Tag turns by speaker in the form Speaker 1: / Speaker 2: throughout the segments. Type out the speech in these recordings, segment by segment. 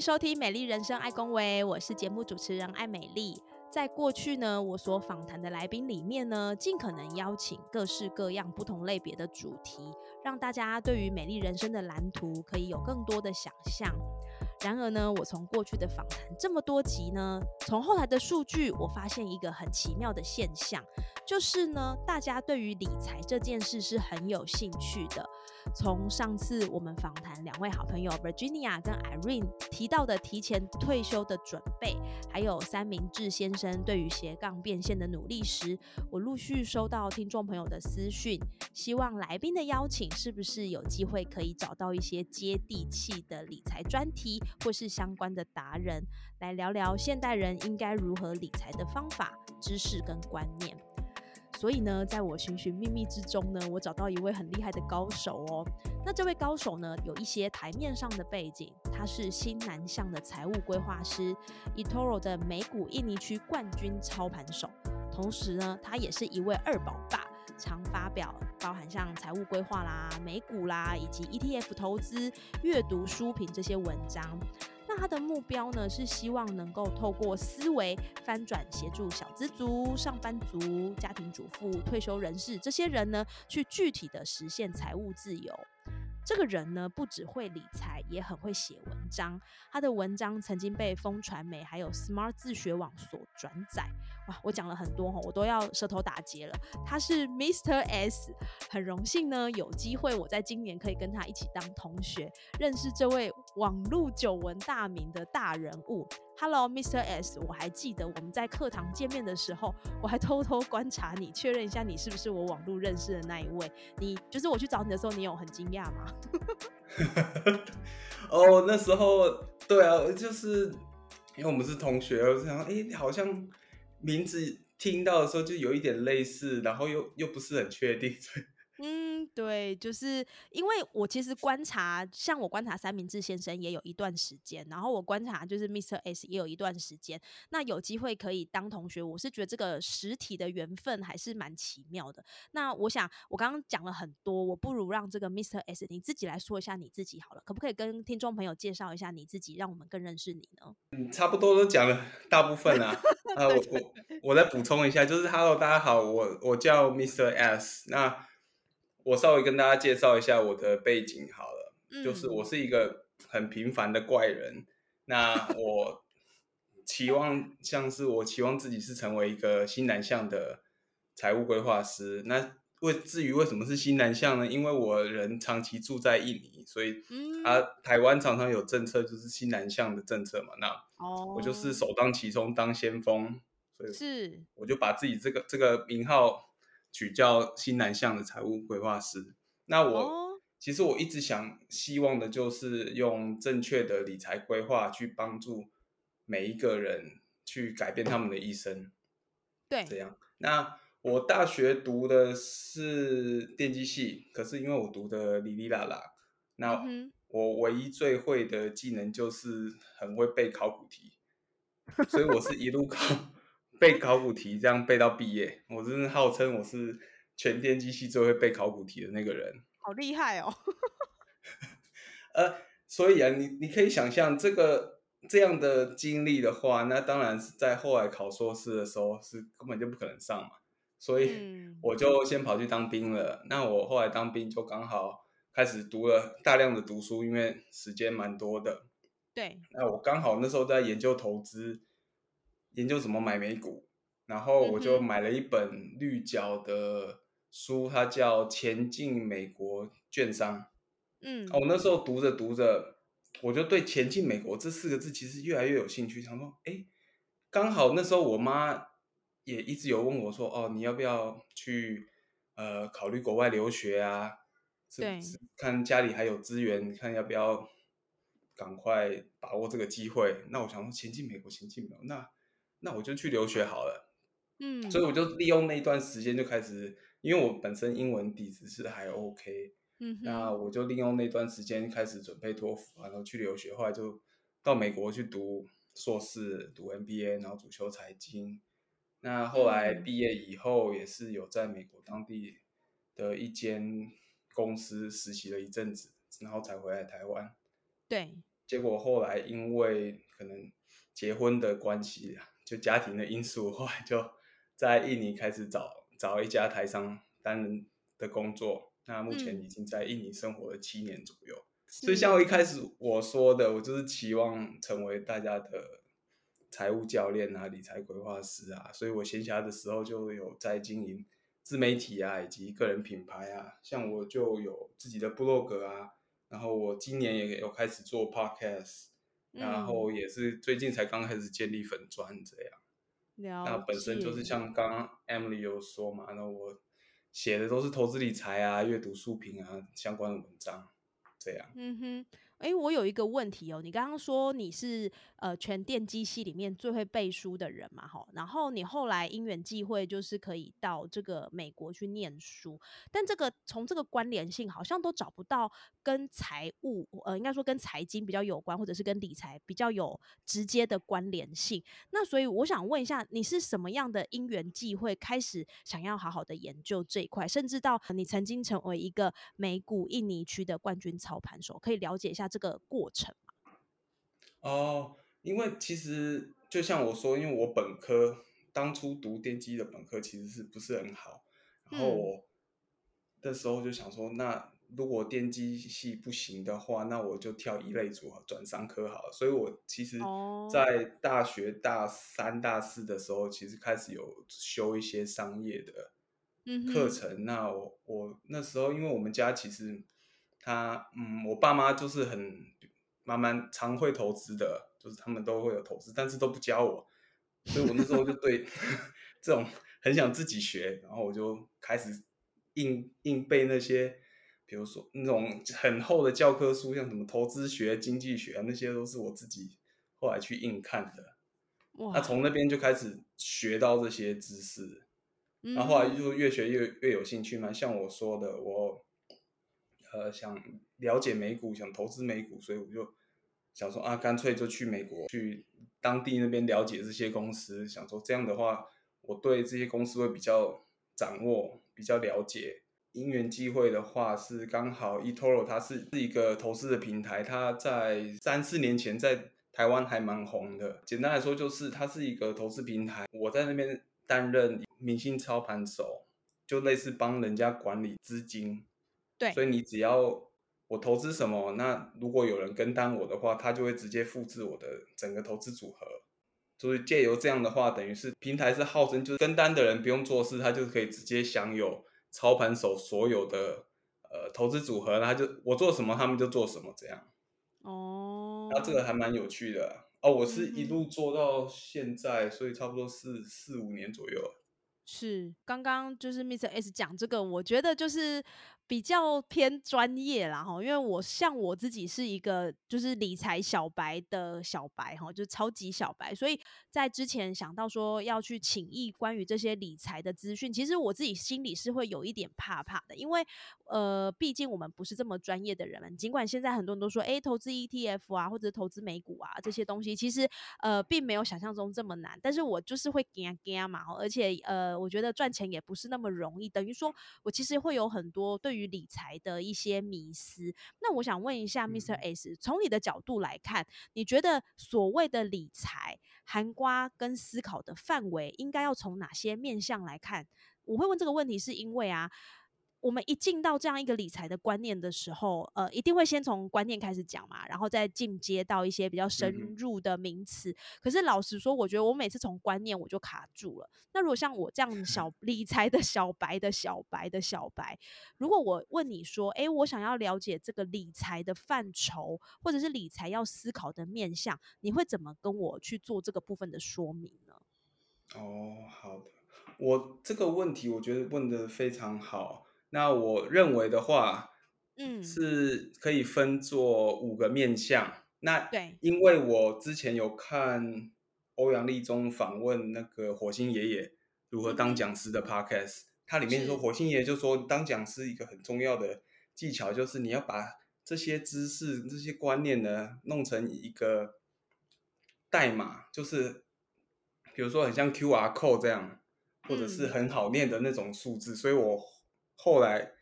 Speaker 1: 收听《美丽人生》爱公维，我是节目主持人爱美丽。在过去呢，我所访谈的来宾里面呢，尽可能邀请各式各样不同类别的主题，让大家对于美丽人生的蓝图可以有更多的想象。然而呢，我从过去的访谈这么多集呢，从后台的数据，我发现一个很奇妙的现象，就是呢，大家对于理财这件事是很有兴趣的。从上次我们访谈两位好朋友 Virginia 跟 Irene 提到的提前退休的准备，还有三明治先生对于斜杠变现的努力时，我陆续收到听众朋友的私讯，希望来宾的邀请是不是有机会可以找到一些接地气的理财专题，或是相关的达人来聊聊现代人应该如何理财的方法、知识跟观念。所以呢，在我寻寻觅觅之中呢，我找到一位很厉害的高手哦。那这位高手呢，有一些台面上的背景，他是新南向的财务规划师，eToro 的美股印尼区冠军操盘手。同时呢，他也是一位二宝爸，常发表包含像财务规划啦、美股啦以及 ETF 投资、阅读书评这些文章。那他的目标呢，是希望能够透过思维翻转，协助小资族、上班族、家庭主妇、退休人士这些人呢，去具体的实现财务自由。这个人呢，不只会理财，也很会写文章。他的文章曾经被风传媒还有 Smart 自学网所转载。哇，我讲了很多哈，我都要舌头打结了。他是 Mr. S，很荣幸呢，有机会我在今年可以跟他一起当同学，认识这位网路久闻大名的大人物。Hello, Mr. S，我还记得我们在课堂见面的时候，我还偷偷观察你，确认一下你是不是我网络认识的那一位。你就是我去找你的时候，你有很惊讶吗？
Speaker 2: 哦，那时候对啊，就是因为我们是同学，我想哎，好像名字听到的时候就有一点类似，然后又又不是很确定。
Speaker 1: 嗯，对，就是因为我其实观察，像我观察三明治先生也有一段时间，然后我观察就是 Mr. S 也有一段时间。那有机会可以当同学，我是觉得这个实体的缘分还是蛮奇妙的。那我想我刚刚讲了很多，我不如让这个 Mr. S 你自己来说一下你自己好了，可不可以跟听众朋友介绍一下你自己，让我们更认识你呢？
Speaker 2: 嗯，差不多都讲了大部分啊。呃，我我我再补充一下，就是 Hello，大家好，我我叫 Mr. S，那。我稍微跟大家介绍一下我的背景好了，就是我是一个很平凡的怪人。那 我期望像是我期望自己是成为一个新南向的财务规划师。那为至于为什么是新南向呢？因为我人长期住在印尼，所以啊，台湾常常有政策就是新南向的政策嘛。那我就是首当其冲当先锋，所以
Speaker 1: 是
Speaker 2: 我就把自己这个这个名号。取叫新南向的财务规划师。那我其实我一直想希望的就是用正确的理财规划去帮助每一个人去改变他们的一生。
Speaker 1: 对，
Speaker 2: 这样。那我大学读的是电机系，可是因为我读的哩哩啦啦，那我唯一最会的技能就是很会背考古题，所以我是一路考。背考古题这样背到毕业，我真是号称我是全电机系最会背考古题的那个人，
Speaker 1: 好厉害哦！
Speaker 2: 呃，所以啊，你你可以想象这个这样的经历的话，那当然是在后来考硕士的时候是根本就不可能上嘛，所以我就先跑去当兵了。那我后来当兵就刚好开始读了大量的读书，因为时间蛮多的。
Speaker 1: 对，
Speaker 2: 那我刚好那时候在研究投资。研究怎么买美股，然后我就买了一本绿角的书，它叫《前进美国券商》。嗯，我那时候读着读着，我就对“前进美国”这四个字其实越来越有兴趣。想说，哎，刚好那时候我妈也一直有问我说：“哦，你要不要去呃考虑国外留学啊？”
Speaker 1: 对，
Speaker 2: 看家里还有资源，看要不要赶快把握这个机会。那我想说，前进美国，前进美国，那那我就去留学好了。
Speaker 1: 嗯，
Speaker 2: 所以我就利用那一段时间就开始，因为我本身英文底子是还 OK，
Speaker 1: 嗯
Speaker 2: 那，我就利用那段时间开始准备托福，然后去留学，后来就到美国去读硕士，读 MBA，然后主修财经。那后来
Speaker 1: 嗯
Speaker 2: 毕业以后，也是有在美国当地的一间公司实习了一阵子，然后才回来台湾。
Speaker 1: 对，
Speaker 2: 结果后来因为可能结婚的关系啊，就家庭的因素，后来就在印尼开始找找一家台商担任的工作。那目前
Speaker 1: 嗯
Speaker 2: 已经在印尼生活了七年左右。所以像我一开始我说的，我就是期望成为大家的财务教练啊、理财规划师啊。所以我闲暇的时候就有在经营自媒体啊，以及个人品牌啊。像我就有自己的部落格啊，然后我今年也有开始做 podcast，然
Speaker 1: 嗯
Speaker 2: 后也是最近才刚开始建立粉砖这样。那本身就是像刚刚 Emily 有说嘛，那我写的都是投资理财啊、阅读书评啊相关的文章，这样。
Speaker 1: 嗯哼，诶，我有一个问题哦，你刚刚说你是呃全电机系里面最会背书的人嘛，哈，然后你后来因缘际会就是可以到这个美国去念书，但这个从这个关联性好像都找不到跟财务，呃，应该说跟财经比较有关，或者是跟理财比较有直接的关联性。那所以我想问一下，你是什么样的因缘际会开始想要好好的研究这一块，甚至到你曾经成为一个美股印尼区的冠军操盘手，可以了解一下这个过程吗？
Speaker 2: 哦，因为其实就像我说，因为我本科当初读电机的本科其实是不是很好，然后
Speaker 1: 嗯
Speaker 2: 我那时候就想说，那如果电机系不行的话，那我就跳一类组合转商科好了。所以我其实
Speaker 1: 哦
Speaker 2: 在大学大三、大四的时候，其实开始有修一些商业的
Speaker 1: 嗯
Speaker 2: 课程。那我我那时候因为我们家其实他嗯，我爸妈就是很慢慢常会投资的，就是他们都会有投资，但是都不教我，所以我那时候就对 这种很想自己学，然后我就开始硬硬背那些，比如说那种很厚的教科书，像什么投资学、经济学啊，那些都是我自己后来去硬看的。那
Speaker 1: 哇，
Speaker 2: 从那边就开始学到这些知识，
Speaker 1: 嗯
Speaker 2: 然后后来就越学越越有兴趣嘛。像我说的，我呃想了解美股，想投资美股，所以我就想说啊，干脆就去美国，去当地那边了解这些公司。想说这样的话，我对这些公司会比较掌握，比较了解。因缘机会的话，是刚好 eToro 它是是一个投资的平台，它在三四年前在台湾还蛮红的。简单来说，就是它是一个投资平台，我在那边担任明星操盘手，就类似帮人家管理资金。
Speaker 1: 对
Speaker 2: 所以你只要我投资什么，那如果有人跟单我的话，他就会直接复制我的整个投资组合。就是借由这样的话，等于是平台是号称就是跟单的人不用做事，他就可以直接享有操盘手所有的呃投资组合，他就我做什么他们就做什么这样。
Speaker 1: 哦，
Speaker 2: 然后这个还蛮有趣的哦，我是一路做到现在，所以差不多是四五年左右。
Speaker 1: 是刚刚就是 Mr. S 讲这个，我觉得就是比较偏专业啦哈，因为我像我自己是一个就是理财小白的小白哈，就是超级小白，所以在之前想到说要去请益关于这些理财的资讯，其实我自己心里是会有一点怕怕的，因为呃，毕竟我们不是这么专业的人们，尽管现在很多人都说，哎，投资 ETF 啊，或者投资美股啊这些东西，其实呃并没有想象中这么难，但是我就是会惊惊嘛，而且呃，我觉得赚钱也不是那么容易，等于说我其实会有很多对于理财的一些迷思。那我想问一下，Mr.
Speaker 2: 嗯
Speaker 1: S，从你的角度来看，你觉得所谓的理财含瓜跟思考的范围，应该要从哪些面向来看？我会问这个问题，是因为啊。我们一进到这样一个理财的观念的时候，呃，一定会先从观念开始讲嘛，然后再进阶到一些比较深入的名词。可是老实说，我觉得我每次从观念我就卡住了。那如果像我这样小 理财的小白的小白的小白，如果我问你说，诶，我想要了解这个理财的范畴，或者是理财要思考的面向，你会怎么跟我去做这个部分的说明呢？
Speaker 2: 哦，好的，我这个问题我觉得问的非常好。那我认为的话，
Speaker 1: 嗯
Speaker 2: 是可以分作五个面向。那
Speaker 1: 对，
Speaker 2: 因为我之前有看欧阳立中访问那个火星爷爷如何当讲师的 podcast，它里面说火星爷爷就说当讲师一个很重要的技巧就是你要把这些知识、这些观念呢弄成一个代码，就是比如说很像 QR code 这样，或者是很好念的那种数字。所以我后来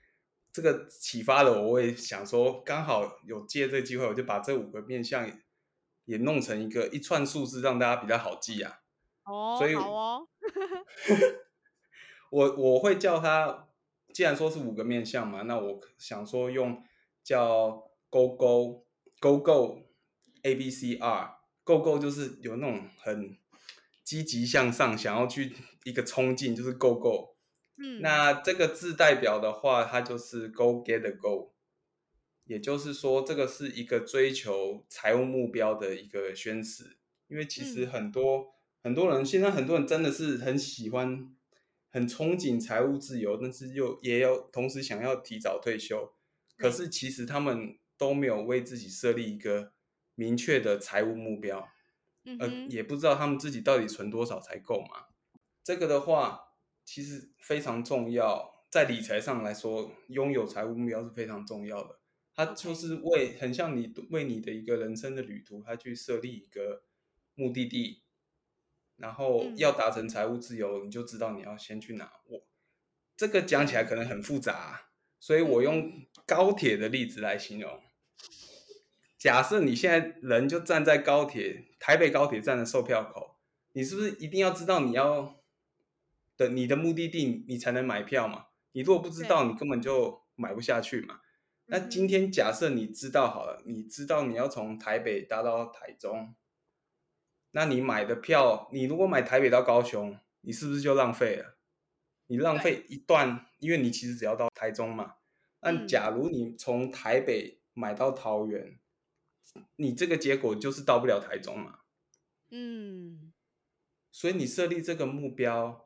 Speaker 2: 这个启发了我，我也想说，刚好有借这个机会，我就把这五个面相也弄成一个一串数字，让大家比较好记啊。
Speaker 1: 哦，
Speaker 2: 所以
Speaker 1: 好哦。
Speaker 2: 我我会叫它，既然说是五个面相嘛，那我想说用叫勾勾勾勾 A B C R 勾勾就是有那种很积极向上，想要去一个冲劲，就是勾勾。
Speaker 1: 嗯，
Speaker 2: 那这个字代表的话，它就是 Go Get the Go，也就是说，这个是一个追求财务目标的一个宣誓。因为其实很多、很多人现在很多人真的是很喜欢、很憧憬财务自由，但是又也有同时想要提早退休。可是其实他们都没有为自己设立一个明确的财务目标，呃，也不知道他们自己到底存多少才够嘛。这个的话。其实非常重要，在理财上来说，拥有财务目标是非常重要的。它就是为很像你为你的一个人生的旅途，它去设立一个目的地，然后要达成财务自由，你就知道你要先去哪。我这个讲起来可能很复杂，所以我用高铁的例子来形容。假设你现在人就站在高铁台北高铁站的售票口，你是不是一定要知道你要？的你的目的地，你才能买票嘛。你如果不知道，你根本就买不下去嘛。那今天假设你知道好了，你知道你要从台北搭到台中，那你买的票，你如果买台北到高雄，你是不是就浪费了？你浪费一段，因为你其实只要到台中嘛。那假如你从台北买到桃园，你这个结果就是到不了台中嘛。嗯。所以你设立这个目标。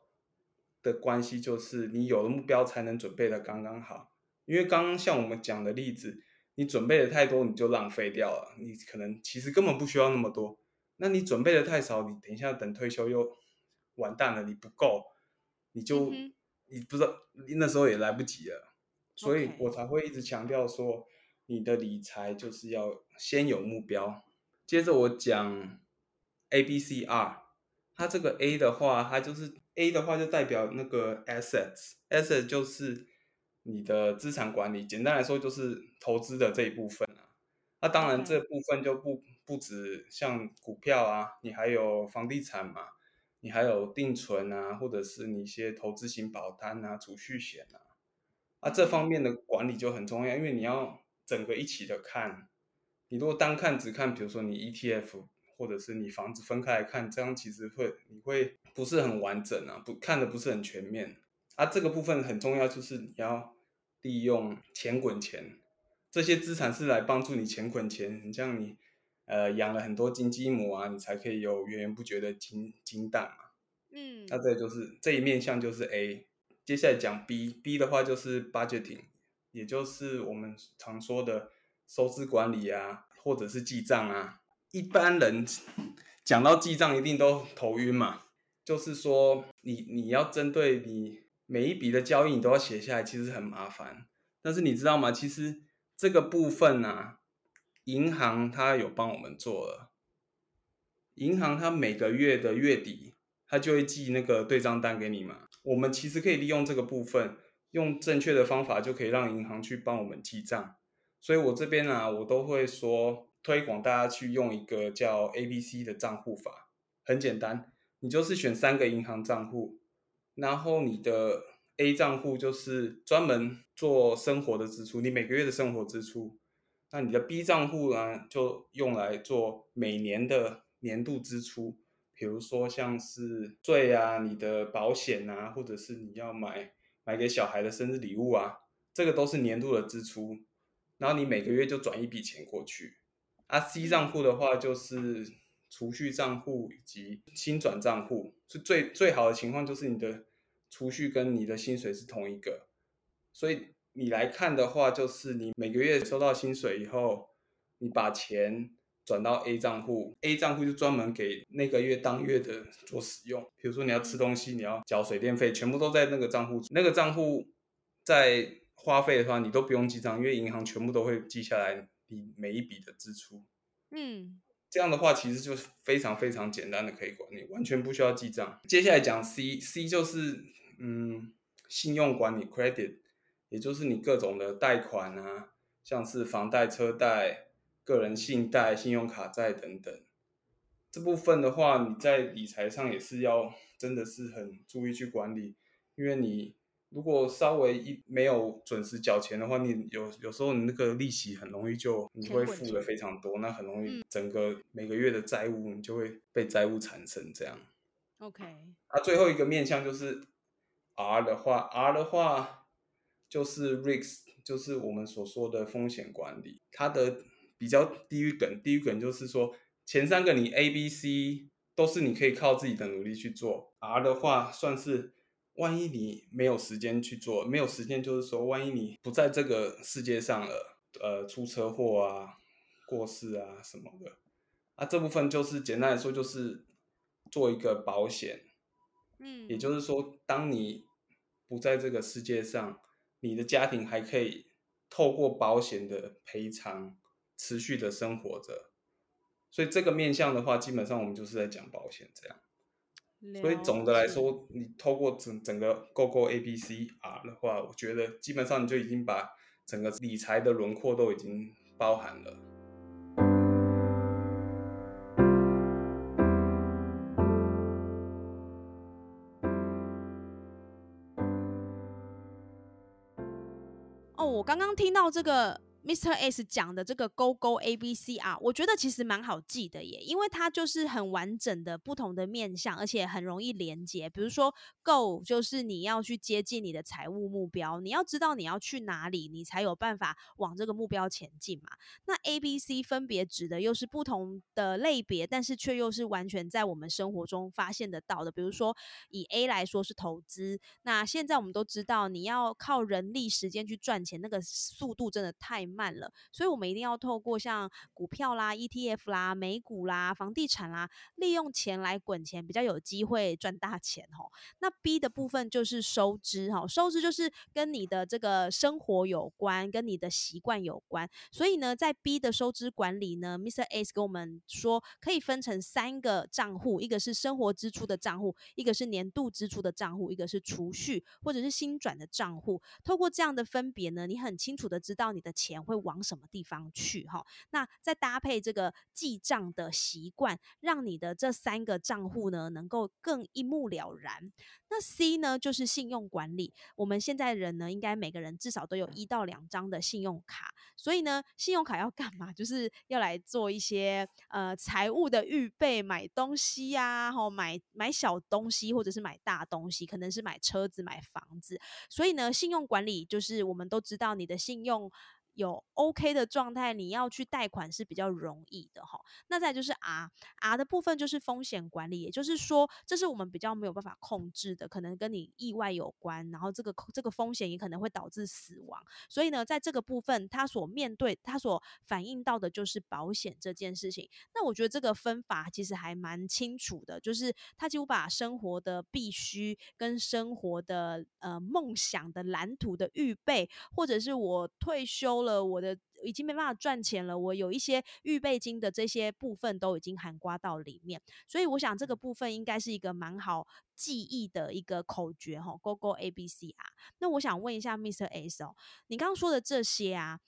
Speaker 2: 的关系就是你有了目标才能准备的刚刚好，因为刚刚像我们讲的例子，你准备的太多你就浪费掉了，你可能其实根本不需要那么多。那你准备的太少，你等一下等退休又完蛋了，你不够，你就你不知道那时候也来不及了，所以我才会一直强调说，你的理财就是要先有目标。接着我讲 A B C R，它这个 A 的话，它就是。A 的话就代表那个 assets，assets 就是你的资产管理，简单来说就是投资的这一部分啊。那当然这部分就不不止像股票啊，你还有房地产嘛，你还有定存啊，或者是你一些投资型保单啊、储蓄险啊，啊这方面的管理就很重要，因为你要整个一起的看。你如果单看只看，比如说你 ETF。或者是你房子分开来看，这样其实会你会不是很完整啊，不看的不是很全面啊。这个部分很重要，就是你要利用钱滚钱，这些资产是来帮助你钱滚钱。你像你呃养了很多金鸡母啊，你才可以有源源不绝的金金蛋嘛。嗯，那这就是这一面向就是 A。接下来讲 B，B 的话就是 budgeting，也就是我们常说的收支管理啊，或者是记账啊。一般人讲到记账一定都头晕嘛，就是说你你要针对你每一笔的交易你都要写下来，其实很麻烦。但是你知道吗？其实这个部分呢，银行它有帮我们做了。银行它每个月的月底，它就会寄那个对账单给你嘛。我们其实可以利用这个部分，用正确的方法就可以让银行去帮我们记账。所以我这边啊，我都会说。推广大家去用一个叫 A B C 的账户法，很简单，你就是选三个银行账户，然后你的 A 账户就是专门做生活的支出，你每个月的生活支出，那你的 B 账户呢就用来做每年的年度支出，比如说像是税啊、你的保险啊，或者是你要买买给小孩的生日礼物啊，这个都是年度的支出，然后你每个月就转一笔钱过去。啊，C 账户的话就是储蓄账户以及新转账户，是最最好的情况，就是你的储蓄跟你的薪水是同一个，所以你来看的话，就是你每个月收到薪水以后，你把钱转到 A 账户，A 账户就专门给那个月当月的做使用。比如说你要吃东西，你要缴水电费，全部都在那个账户。那个账户在花费的话，你都不用记账，因为银行全部都会记下来你每一笔的支出。嗯，这样的话其实就是非常非常简单的可以管理，完全不需要记账。接下来讲 C，C 就是嗯信用管理 （credit），也就是你各种的贷款啊，像是房贷、车贷。个人信贷、信用卡债等等，这部分的话，你在理财上也是要真的是很注意去管理，因为你如果稍微一没有准时缴钱的话，你有有时候你那个利息很容易就你会付的非常多，那很容易整个每个月的债务你就会被债务产生这样。
Speaker 1: OK，
Speaker 2: 啊，最后一个面向就是 R 的话，R 的话就是 risk，就是我们所说的风险管理，它的。比较低于梗，低于梗就是说前三个你 A、B、C 都是你可以靠自己的努力去做，R 的话算是万一你没有时间去做，没有时间就是说万一你不在这个世界上了，呃，出车祸啊、过世啊什么的，啊这部分就是简单来说就是做一个保险，嗯，也就是说当你不在这个世界上，你的家庭还可以透过保险的赔偿。持续的生活着，所以这个面向的话，基本上我们就是在讲保险这样。所以总的来说，你透过整整个 Go Go A B C R 的话，我觉得基本上你就已经把整个理财的轮廓都已经包含了。
Speaker 1: 哦，我刚刚听到这个。Mr. S 讲的这个 Go Go A B C 啊我觉得其实蛮好记的耶，因为它就是很完整的不同的面向，而且很容易连接。比如说 Go 就是你要去接近你的财务目标，你要知道你要去哪里，你才有办法往这个目标前进嘛。那 A B C 分别指的又是不同的类别，但是却又是完全在我们生活中发现得到的。比如说以 A 来说是投资，那现在我们都知道你要靠人力时间去赚钱，那个速度真的太。慢了，所以我们一定要透过像股票啦、ETF 啦、美股啦、房地产啦，利用钱来滚钱，比较有机会赚大钱哦。那 B 的部分就是收支哈，收支就是跟你的这个生活有关，跟你的习惯有关。所以呢，在 B 的收支管理呢，Mr. S 跟我们说，可以分成三个账户，一个是生活支出的账户，一个是年度支出的账户，一个是储蓄或者是新转的账户。透过这样的分别呢，你很清楚的知道你的钱。会往什么地方去？哈，那再搭配这个记账的习惯，让你的这三个账户呢，能够更一目了然。那 C 呢，就是信用管理。我们现在人呢，应该每个人至少都有一到两张的信用卡。所以呢，信用卡要干嘛？就是要来做一些呃财务的预备，买东西呀，吼买买小东西，或者是买大东西，可能是买车子、买房子。所以呢，信用管理就是我们都知道你的信用。有 OK 的状态，你要去贷款是比较容易的哈。那再就是 R，R 的部分就是风险管理，也就是说，这是我们比较没有办法控制的，可能跟你意外有关，然后这个这个风险也可能会导致死亡。所以呢，在这个部分，他所面对、他所反映到的就是保险这件事情。那我觉得这个分法其实还蛮清楚的，就是他几乎把生活的必须跟生活的呃梦想的蓝图的预备，或者是我退休。了，我的已经没办法赚钱了。我有一些预备金的这些部分都已经含刮到里面，所以我想这个部分应该是一个蛮好记忆的一个口诀哈。勾勾 A B C R。那我想问一下 Mr S 哦，你刚刚说的这些啊。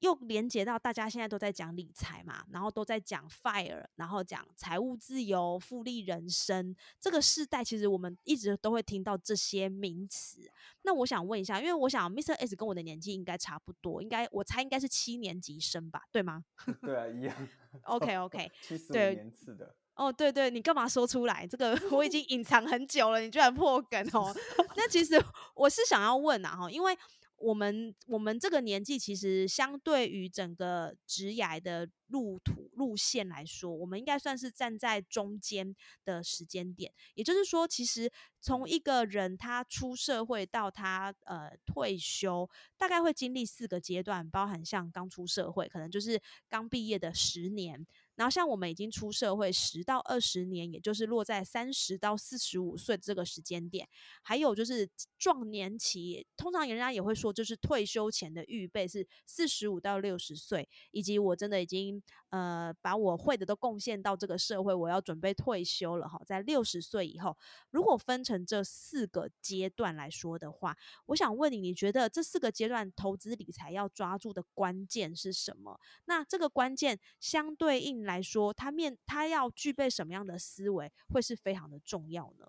Speaker 1: 又连接到大家现在都在讲理财嘛，然后都在讲 fire，然后讲财务自由、复利人生。这个世代其实我们一直都会听到这些名词。那我想问一下，因为我想 Mr. S 跟我的年纪应该差不多，应该我猜应该是七年级生吧，对吗？
Speaker 3: 对啊，一样。
Speaker 1: OK OK，
Speaker 3: 七四年次的。
Speaker 1: 哦，对对，你干嘛说出来？这个我已经隐藏很久了，你居然破梗哦。那其实我是想要问啊，哈，因为。我们我们这个年纪，其实相对于整个职涯的路途路线来说，我们应该算是站在中间的时间点。也就是说，其实从一个人他出社会到他呃退休，大概会经历四个阶段，包含像刚出社会，可能就是刚毕业的十年。然后像我们已经出社会十到二十年，也就是落在三十到四十五岁这个时间点，还有就是壮年期，通常人家也会说，就是退休前的预备是四十五到六十岁，以及我真的已经呃把我会的都贡献到这个社会，我要准备退休了哈，在六十岁以后，如果分成这四个阶段来说的话，我想问你，你觉得这四个阶段投资理财要抓住的关键是什么？那这个关键相对应来说，他面他要具备什么样的思维，会是非常的重要呢？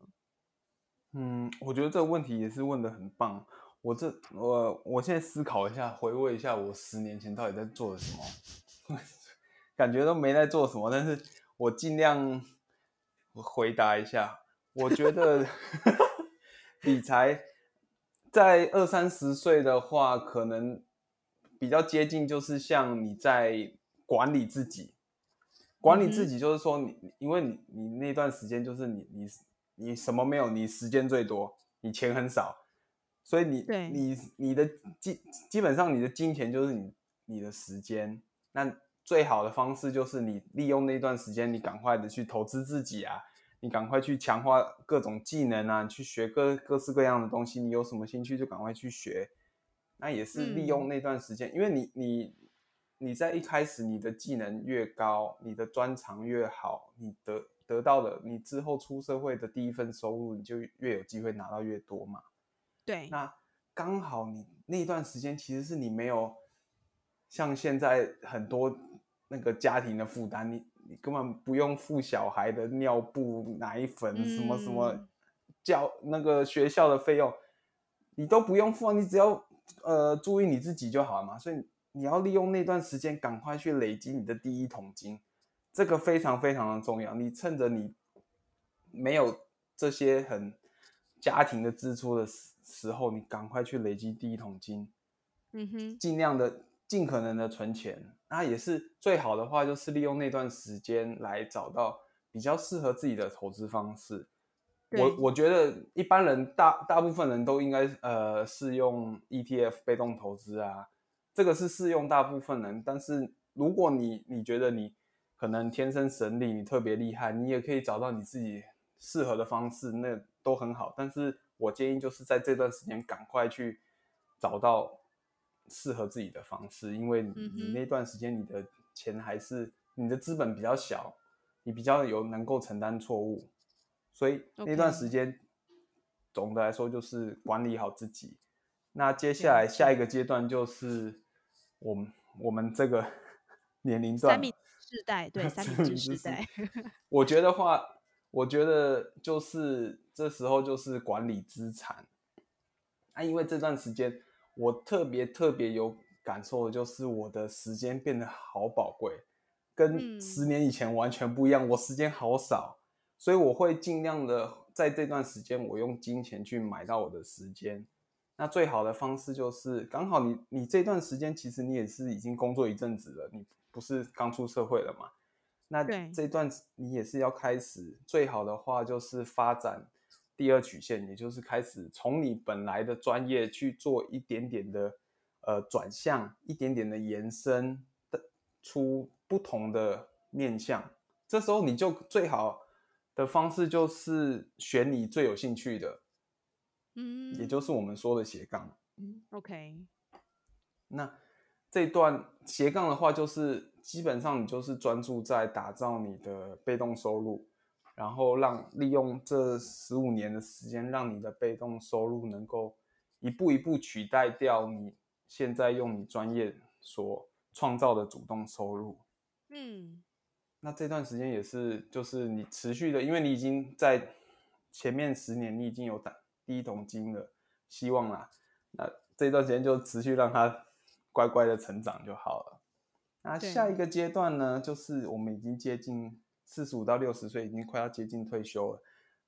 Speaker 2: 嗯，我觉得这个问题也是问的很棒。我这我我现在思考一下，回味一下我十年前到底在做了什么，感觉都没在做什么，但是我尽量回答一下。我觉得 理财在二三十岁的话，可能比较接近，就是像你在管理自己，管理自己就是说你，因为你你那段时间就是你你你什么没有，你时间最多，你钱很少，所以你你你的基基本上你的金钱就是你你的时间，那最好的方式就是你利用那段时间，你赶快的去投资自己啊。你赶快去强化各种技能啊，去学各各式各样的东西。你有什么兴趣就赶快去学。那也是利用那段时间，因为你你你在一开始你的技能越高，你的专长越好，你得得到的你之后出社会的第一份收入，你就越有机会拿到越多嘛。
Speaker 1: 对。
Speaker 2: 那刚好你那段时间其实是你没有像现在很多那个家庭的负担，你。你根本不用付小孩的尿布、奶粉什么什么教那个学校的费用，你都不用付，你只要呃注意你自己就好了嘛。所以你要利用那段时间，赶快去累积你的第一桶金，这个非常非常的重要。你趁着你没有这些很家庭的支出的时时候，你赶快去累积第一桶金，
Speaker 1: 嗯哼，
Speaker 2: 尽量的。尽可能的存钱，那也是最好的话，就是利用那段时间来找到比较适合自己的投资方式。我我觉得一般人大大部分人都应该呃适用 ETF 被动投资啊，这个是适用大部分人。但是如果你你觉得你可能天生神力，你特别厉害，你也可以找到你自己适合的方式，那都很好。但是我建议就是在这段时间赶快去找到。适合自己的方式，因为你你那段时间你的钱还是你的资本比较小，你比较有能够承担错误，所以那段时间总的来说就是管理好自己。那接下来下一个阶段就是我们我们这个 年龄段，
Speaker 1: 三米世代对三米之世代，
Speaker 2: 我觉得话，我觉得就是这时候就是管理资产啊，因为这段时间。我特别特别有感受的就是我的时间变得好宝贵，跟十年以前完全不一样。我时间好少，所以我会尽量的在这段时间，我用金钱去买到我的时间。那最好的方式就是，刚好你你这段时间其实你也是已经工作一阵子了，你不是刚出社会了嘛？那这段你也是要开始，最好的话就是发展。第二曲线，也就是开始从你本来的专业去做一点点的呃转向，一点点的延伸的出不同的面向。这时候你就最好的方式就是选你最有兴趣的，
Speaker 1: 嗯，
Speaker 2: 也就是我们说的斜杠。
Speaker 1: 嗯，OK。
Speaker 2: 那这段斜杠的话，就是基本上你就是专注在打造你的被动收入。然后让利用这十五年的时间，让你的被动收入能够一步一步取代掉你现在用你专业所创造的主动收入。
Speaker 1: 嗯，
Speaker 2: 那这段时间也是，就是你持续的，因为你已经在前面十年你已经有打第一桶金了，希望啦，那这段时间就持续让它乖乖的成长就好了。那下一个阶段呢，就是我们已经接近。四十五到六十岁已经快要接近退休了，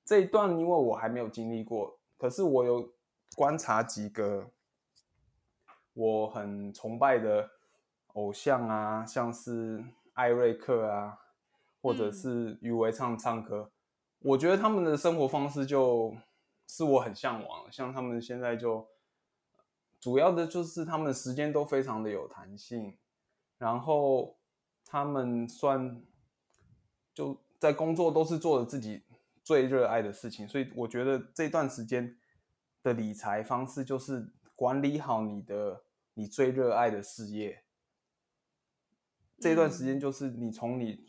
Speaker 2: 这一段因为我还没有经历过，可是我有观察几个我很崇拜的偶像啊，像是艾瑞克啊，或者是余维唱唱歌，我觉得他们的生活方式就是我很向往，像他们现在就主要的就是他们时间都非常的有弹性，然后他们算。就在工作都是做着自己最热爱的事情，所以我觉得这段时间的理财方式就是管理好你的你最热爱的事业。这段时间就是你从你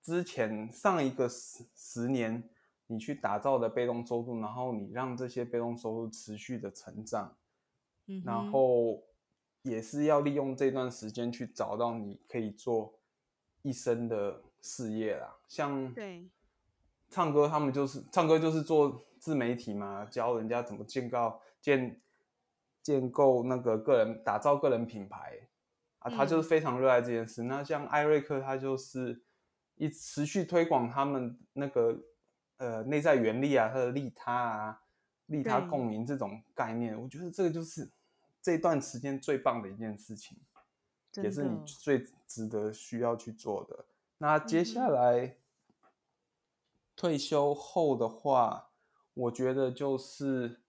Speaker 2: 之前上一个十十年你去打造的被动收入，然后你让这些被动收入持续的成长，
Speaker 1: 嗯，
Speaker 2: 然后也是要利用这段时间去找到你可以做一生的事业啦。像
Speaker 1: 对，
Speaker 2: 唱歌，他们就是唱歌就是做自媒体嘛，教人家怎么建构建建构那个个人打造个人品牌啊，他就是
Speaker 1: 嗯
Speaker 2: 非常热爱这件事。那像艾瑞克，他就是一持续推广他们那个呃内在原力啊，他的利他啊、利他共赢这种概念，我觉得这个就是这段时间最棒的一件事情。也是你最值得需要去做的。那接下来、退休后的话，我觉得就是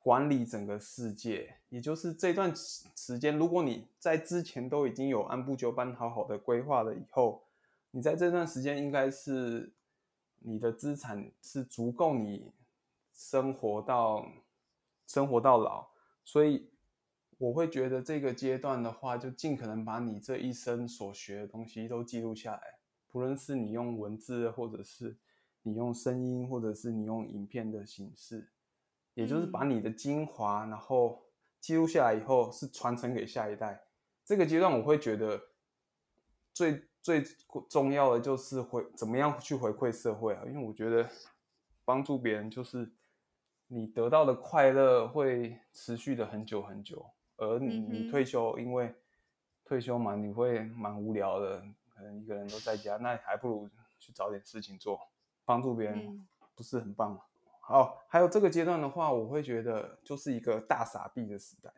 Speaker 2: 管理整个世界，也就是这段时时间，如果你在之前都已经有按部就班、好好的规划了以后，你在这段时间应该是你的资产是足够你生活到生活到老，所以我会觉得这个阶段的话，就尽可能把你这一生所学的东西都记录下来，不论是你用文字，或者是你用声音，或者是你用影片的形式，也就是把
Speaker 1: 嗯。
Speaker 2: 你的精华，然后记录下来以后，是传承给下一代。这个阶段我会觉得最最重要的就是回怎么样去回馈社会啊，因为我觉得帮助别人就是你得到的快乐会持续的很久很久，而你你退休，因为退休嘛，你会蛮无聊的，可能一个人都在家，那还不如去找点事情做，帮助别人
Speaker 1: 嗯，
Speaker 2: 不是很棒吗？好，还有这个阶段的话，我会觉得就是一个大傻逼的时代。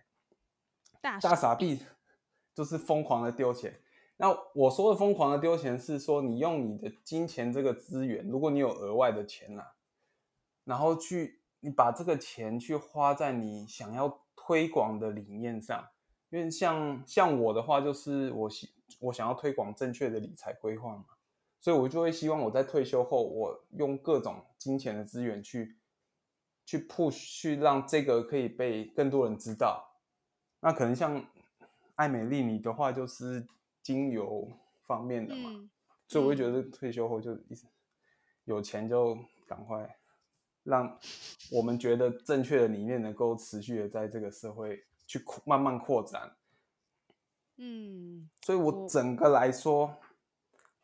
Speaker 1: 大
Speaker 2: 大傻逼就是疯狂的丢钱。那我说的疯狂的丢钱是说，你用你的金钱这个资源，如果你有额外的钱啦、然后去你把这个钱去花在你想要推广的理念上。因为像像我的话，就是我希我想要推广正确的理财规划嘛，所以我就会希望我在退休后，我用各种金钱的资源去去 push，去让这个可以被更多人知道。那可能像艾美丽你的话，就是精油方面的嘛，
Speaker 1: 嗯
Speaker 2: 所以我会觉得退休后就有钱就赶快让我们觉得正确的理念能够持续的在这个社会去扩慢慢扩展。
Speaker 1: 嗯
Speaker 2: 所以我
Speaker 1: 我
Speaker 2: 整个来说，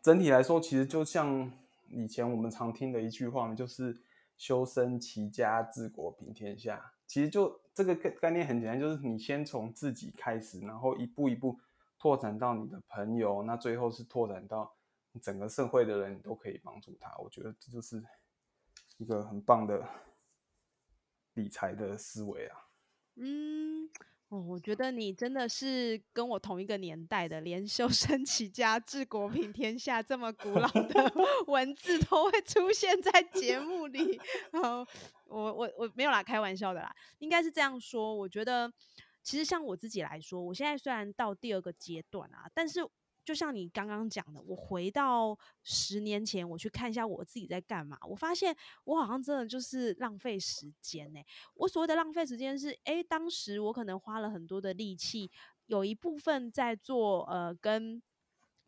Speaker 2: 整体来说，其实就像以前我们常听的一句话嘛，就是修身齐家治国平天下。其实就这个概概念很简单，就是你先从自己开始，然后一步一步拓展到你的朋友，那最后是拓展到整个社会的人，你都可以帮助他。我觉得这就是一个很棒的理财的思维啊。
Speaker 1: 嗯，哦，我觉得你真的是跟我同一个年代的，连修身齐家治国平天下这么古老的 文字都会出现在节目里。好，我我我没有啦，开玩笑的啦，应该是这样说。我觉得其实像我自己来说，我现在虽然到第二个阶段啊，但是就像你刚刚讲的，我回到十年前，我去看一下我自己在干嘛，我发现我好像真的就是浪费时间呢、我所谓的浪费时间是，诶，当时我可能花了很多的力气，有一部分在做呃跟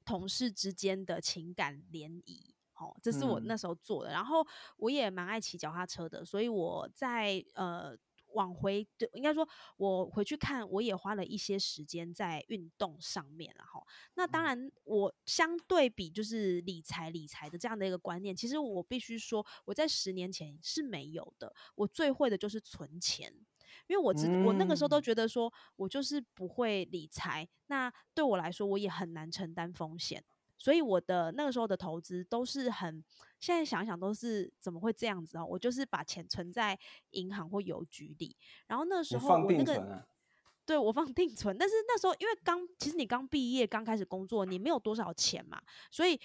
Speaker 1: 同事之间的情感联谊。哦，这是我
Speaker 2: 嗯
Speaker 1: 那时候做的，然后我也蛮爱骑脚踏车的，所以我在呃往回，对，应该说我回去看，我也花了一些时间在运动上面了哈。那当然，我相对比就是理财理财的这样的一个观念，其实我必须说，我在十年前是没有的。我最会的就是存钱，因为我知、我那个时候都
Speaker 2: 嗯
Speaker 1: 觉得说我就是不会理财，那对我来说我也很难承担风险。所以我的那个时候的投资都是很，现在想想都是怎么会这样子哦？我就是把钱存在银行或邮局里，然后那时候我那个
Speaker 2: 啊？
Speaker 1: 对我放定存，但是那时候因为刚其实你刚毕业刚开始工作，你没有多少钱嘛，所以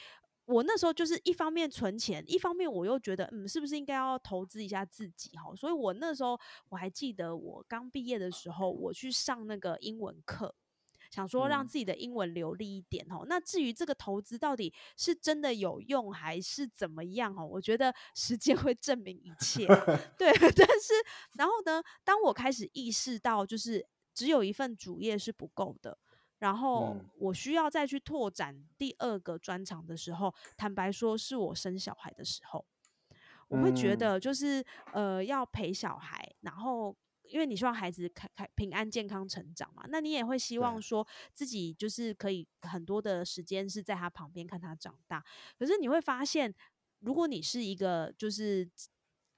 Speaker 1: 我那时候就是一方面存钱，一方面我又觉得嗯，是不是应该要投资一下自己哈？所以我那时候我还记得我刚毕业的时候，我去上那个英文课。想说让自己的英文流利一点哦。那至于这个投资到底是真的有用还是怎么样哦？我觉得时间会证明一切。对，但是然后呢，当我开始意识到就是只有一份主业是不够的。然后我需要再去拓展第二个专长的时候，坦白说，是我生小孩的时候，我会觉得就是呃要陪小孩，然后因为你希望孩子开开平安健康成长嘛，那你也会希望说自己就是可以很多的时间是在他旁边看他长大。可是你会发现，如果你是一个就是。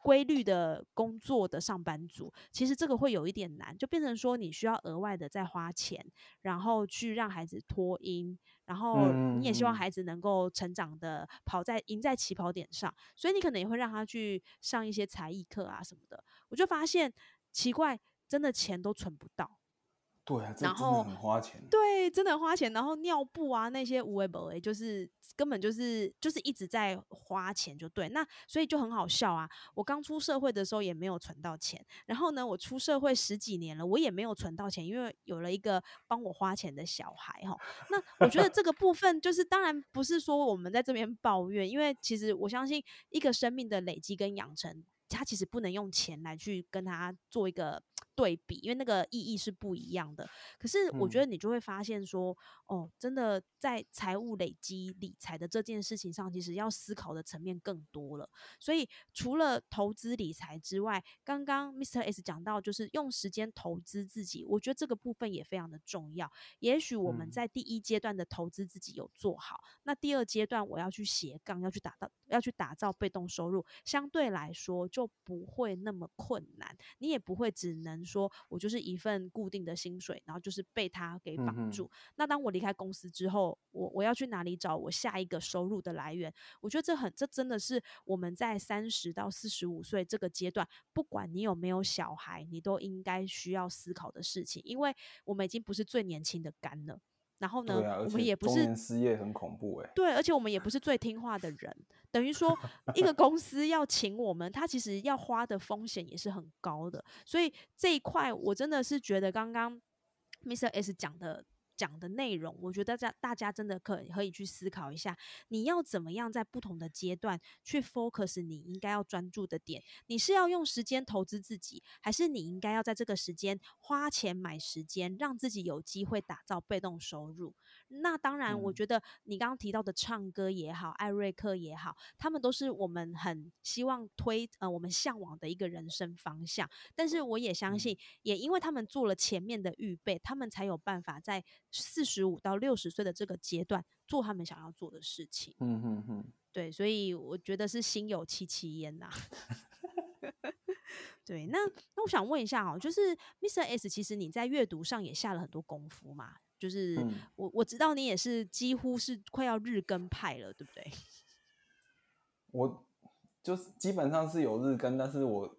Speaker 1: 规律的工作的上班族，其实这个会有一点难，就变成说你需要额外的再花钱，然后去让孩子脱音，然后你也希望孩子能够成长的跑在赢在起跑点上，所以你可能也会让他去上一些才艺课啊什么的。我就发现奇怪，真的钱都存不到。
Speaker 2: 对啊，然后很花钱。
Speaker 1: 对，真的很花钱。然后尿布啊那些无为不为，就是根本就是就是一直在花钱，就对。那所以就很好笑啊。我刚出社会的时候也没有存到钱，然后呢，我出社会十几年了，我也没有存到钱，因为有了一个帮我花钱的小孩哈。那我觉得这个部分就是，当然不是说我们在这边抱怨，因为其实我相信一个生命的累积跟养成。他其实不能用钱来去跟他做一个对比，因为那个意义是不一样的。可是我觉得你就会发现说，哦，真的在财务累积理财的这件事情上，其实要思考的层面更多了。所以除了投资理财之外，刚刚 Mr. S 讲到就是用时间投资自己，我觉得这个部分也非常的重要。也许我们在第一阶段的投资自己有做好，那第二阶段我要去斜杠，要去打造要去打造被动收入，相对来说就。就不会那么困难，你也不会只能说我就是一份固定的薪水，然后就是被他给绑住。那当我离开公司之后，我我要去哪里找我下一个收入的来源？我觉得这很，这真的是我们在三十到四十五岁这个阶段，不管你有没有小孩，你都应该需要思考的事情，因为我们已经不是最年轻的干了。然后呢，我们也不是
Speaker 2: 失业很恐怖哎。
Speaker 1: 对，而且我们也不是最听话的人，等于说一个公司要请我们，他其实要花的风险也是很高的。所以这一块我真的是觉得刚刚 Mr. S 讲的。讲的内容，我觉得在大家真的可可以去思考一下，你要怎么样在不同的阶段去 focus 你应该要专注的点？你是要用时间投资自己，还是你应该要在这个时间花钱买时间，让自己有机会打造被动收入？那当然，我觉得你刚刚提到的唱歌也好，艾瑞克也好，他们都是我们很希望推呃我们向往的一个人生方向。但是我也相信，也因为他们做了前面的预备，他们才有办法在四十五到六十岁的这个阶段做他们想要做的事情。
Speaker 2: 嗯嗯嗯，
Speaker 1: 对，所以我觉得是心有戚戚焉呐。对，那那我想问一下哦，就是 Mr. S，其实你在阅读上也下了很多功夫嘛？就是我我知道你也是几乎是快要日更派了，对不对？
Speaker 2: 我就是基本上是有日更，但是我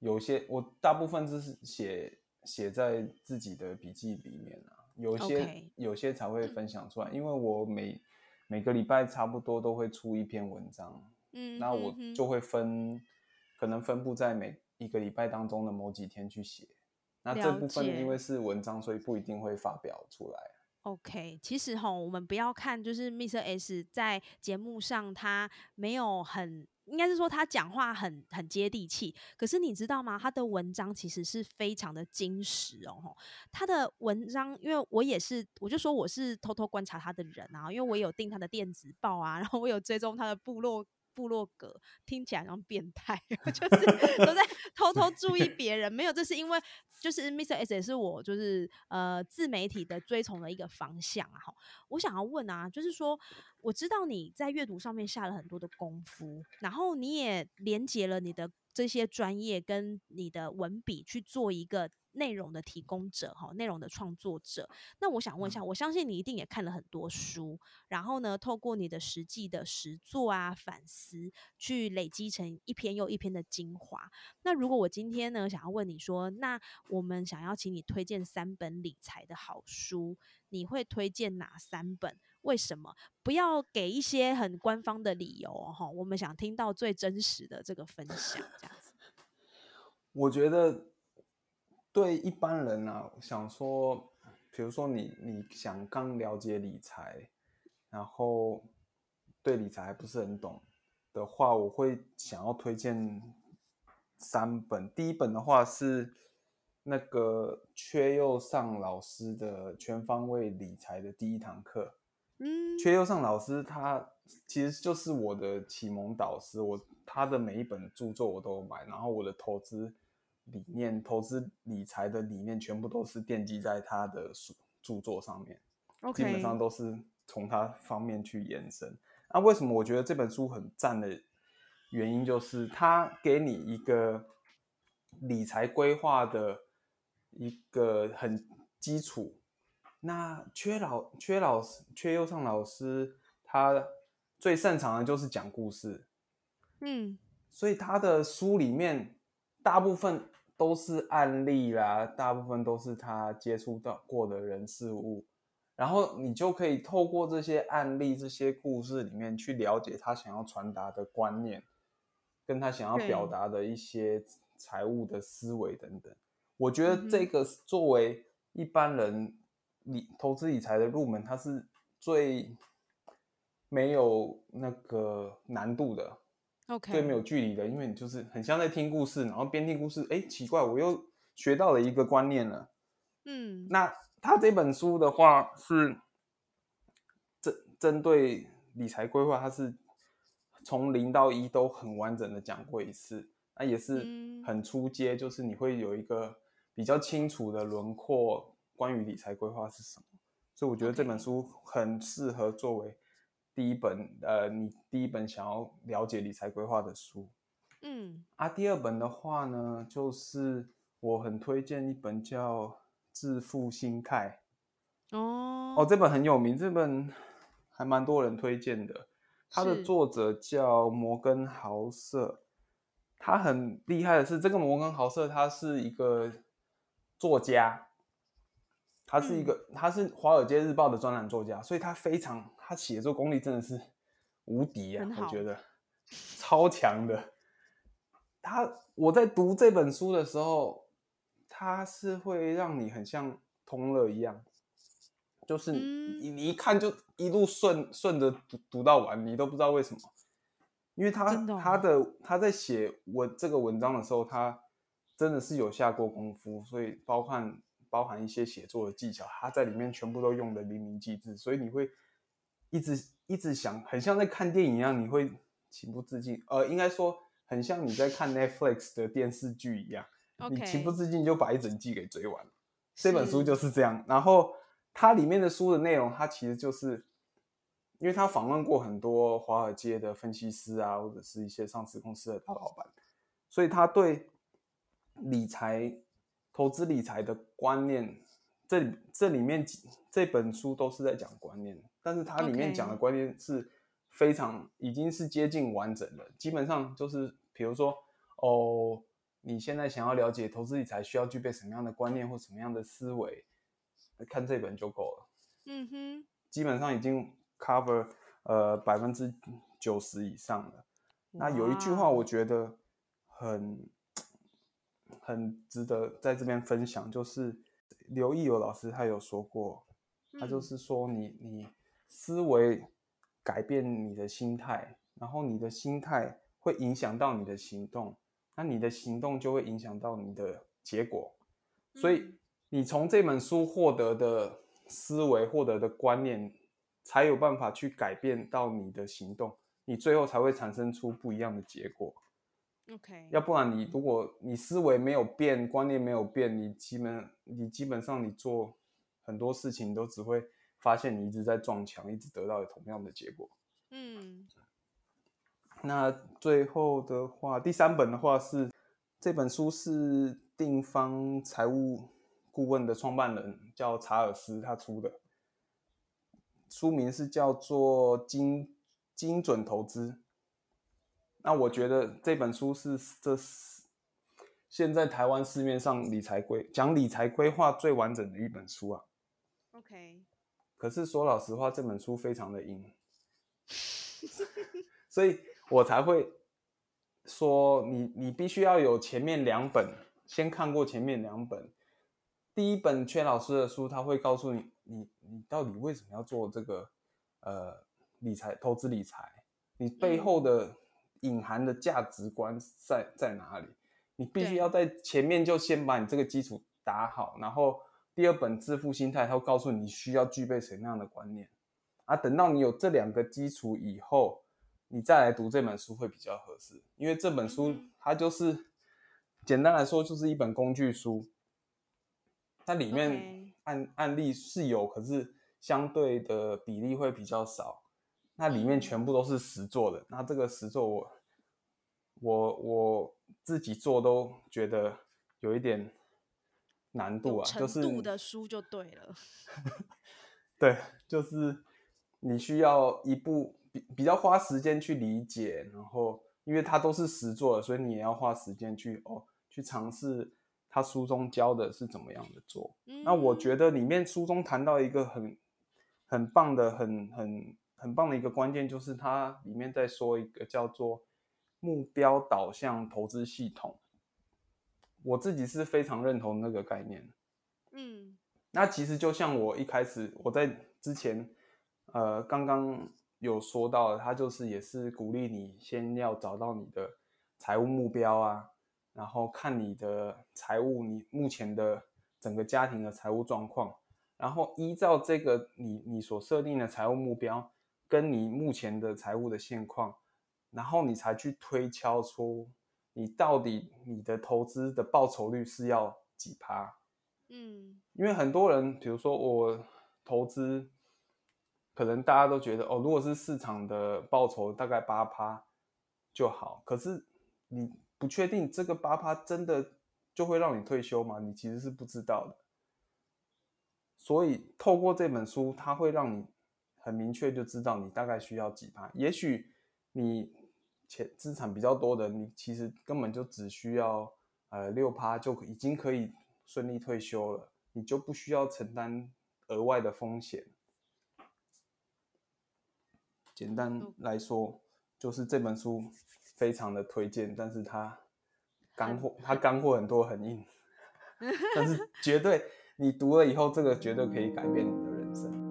Speaker 2: 有些我大部分就是写写在自己的笔记里面啊，有些有些才会分享出来，因为我每每个礼拜差不多都会出一篇文章，嗯，那我就会分可能分布在每一个礼拜当中的某几天去写。那这部分因为是文章，所以不一定会发表出来。
Speaker 1: OK，其实哈，我们不要看，就是 Mr. S 在节目上他没有很，应该是说他讲话很很接地气。可是你知道吗？他的文章其实是非常的精实哦。他的文章，因为我也是，我就说我是偷偷观察他的人啊，因为我有订他的电子报啊，然后我有追踪他的部落。部落格听起来像变态，就是 都在偷偷注意别人。没有，这是因为就是 Mr. S 也是我就是呃自媒体的追从的一个方向啊。哈，我想要问啊，就是说我知道你在阅读上面下了很多的功夫，然后你也连接了你的这些专业跟你的文笔去做一个。内容的提供者哈，内容的创作者。那我想问一下，我相信你一定也看了很多书，然后呢，透过你的实际的实作啊、反思，去累积成一篇又一篇的精华。那如果我今天呢，想要问你说，那我们想要请你推荐三本理财的好书，你会推荐哪三本？为什么？不要给一些很官方的理由哈，我们想听到最真实的这个分享，这样子。
Speaker 2: 我觉得。对一般人啊，想说，比如说你你想刚了解理财，然后对理财还不是很懂的话，我会想要推荐三本。第一本的话是那个缺右上老师的全方位理财的第一堂课。
Speaker 1: 嗯，
Speaker 2: 缺右上老师他其实就是我的启蒙导师，我他的每一本著作我都有买，然后我的投资理念、投资理财的理念全部都是奠基在他的书著作上面。基本上都是从他方面去延伸。那为什么我觉得这本书很赞的原因，就是他给你一个理财规划的一个很基础。那缺老缺老师缺优尚老师，他最擅长的就是讲故事，
Speaker 1: 嗯
Speaker 2: 所以他的书里面大部分都是案例啦，大部分都是他接触到过的人事物，然后你就可以透过这些案例、这些故事里面去了解他想要传达的观念，跟他想要表达的一些财务的思维等等。我觉得这个作为一般人理投资理财的入门，它是最没有那个难度的。
Speaker 1: ，OK，
Speaker 2: 最没有距离的，因为你就是很像在听故事，然后边听故事，哎，奇怪，我又学到了一个观念了。
Speaker 1: 嗯
Speaker 2: 那他这本书的话是针针对理财规划，它是从零到一都很完整的讲过一次，那也是
Speaker 1: 嗯
Speaker 2: 很出阶，就是你会有一个比较清楚的轮廓，关于理财规划是什么。所以我觉得这本书很适合作为第一本，呃，你第一本想要了解理财规划的书。
Speaker 1: 嗯
Speaker 2: 啊，第二本的话呢，就是我很推荐一本叫《致富心态》
Speaker 1: 哦
Speaker 2: 哦，这本很有名，这本还蛮多人推荐的。它的作者叫摩根豪瑟，他很厉害的是，这个摩根豪瑟他是一个作家，他是一个、他是《华尔街日报》的专栏作家，所以他非常他写作功力真的是无敌啊我觉得超强的。他我在读这本书的时候，他是会让你很像通乐一样，就是你、
Speaker 1: 嗯。
Speaker 2: 你你一看就一路顺顺着读读到完，你都不知道为什么，因为他他的他在写文这个文章的时候，他真的是有下过功夫，所以包含包含一些写作的技巧，他在里面全部都用的淋漓尽致，所以你会一直一直想，很像在看电影一样，你会情不自禁，呃，应该说很像你在看 Netflix 的电视剧一样。你情不自禁就把一整季给追完了。这本书就是这样，然后它里面的书的内容，它其实就是，因为他访问过很多华尔街的分析师啊，或者是一些上市公司的大老板，所以他对理财、投资理财的观念，这里这里面几这本书都是在讲观念，但是它里面讲的观念是非常已经是接近完整的，基本上就是比如说哦，你现在想要了解投资理财需要具备什么样的观念或什么样的思维，看这本就够了。
Speaker 1: 嗯哼，
Speaker 2: 基本上已经 cover 呃百分之九十以上了。那有一句话我觉得很很值得在这边分享，就是刘毅友老师他有说过，他就
Speaker 1: 嗯
Speaker 2: 是说你你思维改变你的心态，然后你的心态会影响到你的行动，那你的行动就会影响到你的结果。所以
Speaker 1: 嗯
Speaker 2: 你从这本书获得的思维、获得的观念，才有办法去改变到你的行动，你最后才会产生出不一样的结果。
Speaker 1: OK，
Speaker 2: 要不然你如果你思维没有变，观念没有变，你基本你基本上你做很多事情都只会发现你一直在撞墙，一直得到同样的结果。
Speaker 1: 嗯
Speaker 2: 那最后的话，第三本的话是这本书是定方财务顾问的创办人叫查尔斯他出的，书名是叫做精精准投资。那我觉得这本书是这是现在台湾市面上理财规讲理财规划最完整的一本书啊。
Speaker 1: ，OK，
Speaker 2: 可是说老实话，这本书非常的硬，所以我才会说你你必须要有前面两本，先看过前面两本。第一本缺老师的书，他会告诉你，你你到底为什么要做这个呃理财投资理财，你背后的隐含的价值观在在哪里？你必须要在前面就先把你这个基础打好，然后第二本致富心态，它会告诉你需要具备什么样的观念啊。等到你有这两个基础以后，你再来读这本书会比较合适，因为这本书它就是简单来说就是一本工具书。它里面案案例是有，可是相对的比例会比较少。那里面全部都是实做的。那这个实做，我我我自己做都觉得有一点难度啊，就是
Speaker 1: 度的书就对了。
Speaker 2: 对，就是你需要一步比比较花时间去理解，然后因为它都是实做的，所以你也要花时间去哦去尝试。他书中教的是怎么样的做？那我觉得里面书中谈到一个很很棒的、很很很棒的一个关键，就是它里面在说一个叫做目标导向投资系统。我自己是非常认同那个概念。嗯，那其实就像我一开始我在之前呃刚刚有说到，它就是也是鼓励你先要找到你的财务目标啊。然后看你的财务，你目前的整个家庭的财务状况，然后依照这个你你所设定的财务目标，跟你目前的财务的现况，然后你才去推敲出你到底你的投资的报酬率是要几趴。嗯，因为很多人，比如说我投资，可能大家都觉得哦，如果是市场的报酬大概八趴就好，可是你。不确定这个八趴真的就会让你退休吗？你其实是不知道的。所以透过这本书，它会让你很明确就知道你大概需要几趴。也许你钱资产比较多的，你其实根本就只需要呃六趴就已经可以顺利退休了，你就不需要承担额外的风险。简单来说，就是这本书。非常的推荐，但是它干货，它干货很多很硬，但是绝对你读了以后，这个绝对可以改变你的人生。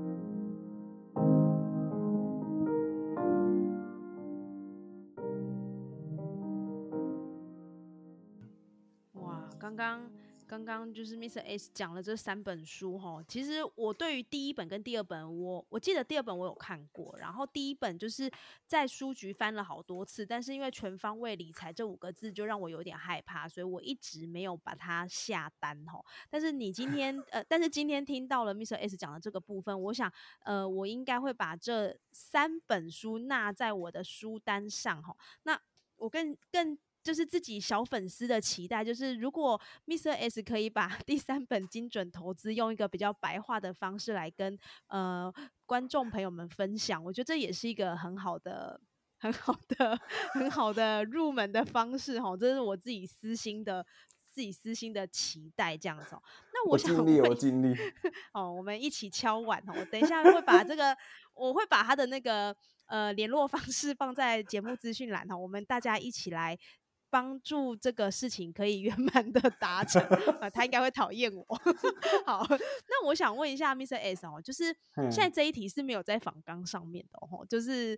Speaker 1: 刚刚就是 Mr. S 讲了这三本书哈，其实我对于第一本跟第二本，我我记得第二本我有看过，然后第一本就是在书局翻了好多次，但是因为全方位理财这五个字就让我有点害怕，所以我一直没有把它下单哈。但是你今天呃，但是今天听到了 Mr. S 讲的这个部分，我想呃，我应该会把这三本书纳在我的书单上哈。那我更更。就是自己小粉丝的期待，就是如果 Mr. S 可以把 第三本精准投资用一个比较白话的方式来跟呃观众朋友们分享，我觉得这也是一个很好的、很好的、很好的入门的方式哈。这是我自己私心的、自己私心的期待，这样子。那
Speaker 2: 我尽力，我尽力。
Speaker 1: 哦，我们一起敲碗哦。我等一下会把这个，我会把他的那个呃联络方式放在节目资讯栏哈。我们大家一起来。帮助这个事情可以 圆满的达成，啊，他应该会讨厌我。好，那我想问一下，Mr. S 哦，就是现在这一题是没有在仿纲上面的哦，就是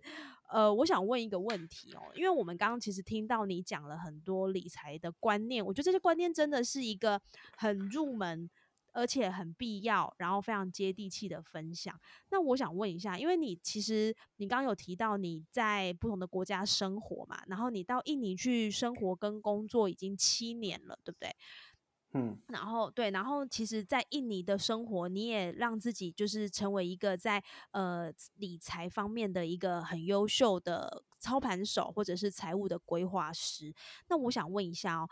Speaker 1: 呃，我想问一个问题哦，因为我们刚刚其实听到你讲了很多理财的观念，我觉得这些观念真的是一个很入门。而且很必要，然后非常接地气的分享。那我想问一下，因为你其实你刚刚有提到你在不同的国家生活嘛，然后你到印尼去生活跟工作已经七年了，对不对？嗯，然后对，然后其实，在印尼的生活，你也让自己就是成为一个在呃理财方面的一个很优秀的操盘手，或者是财务的规划师。那我想问一下哦。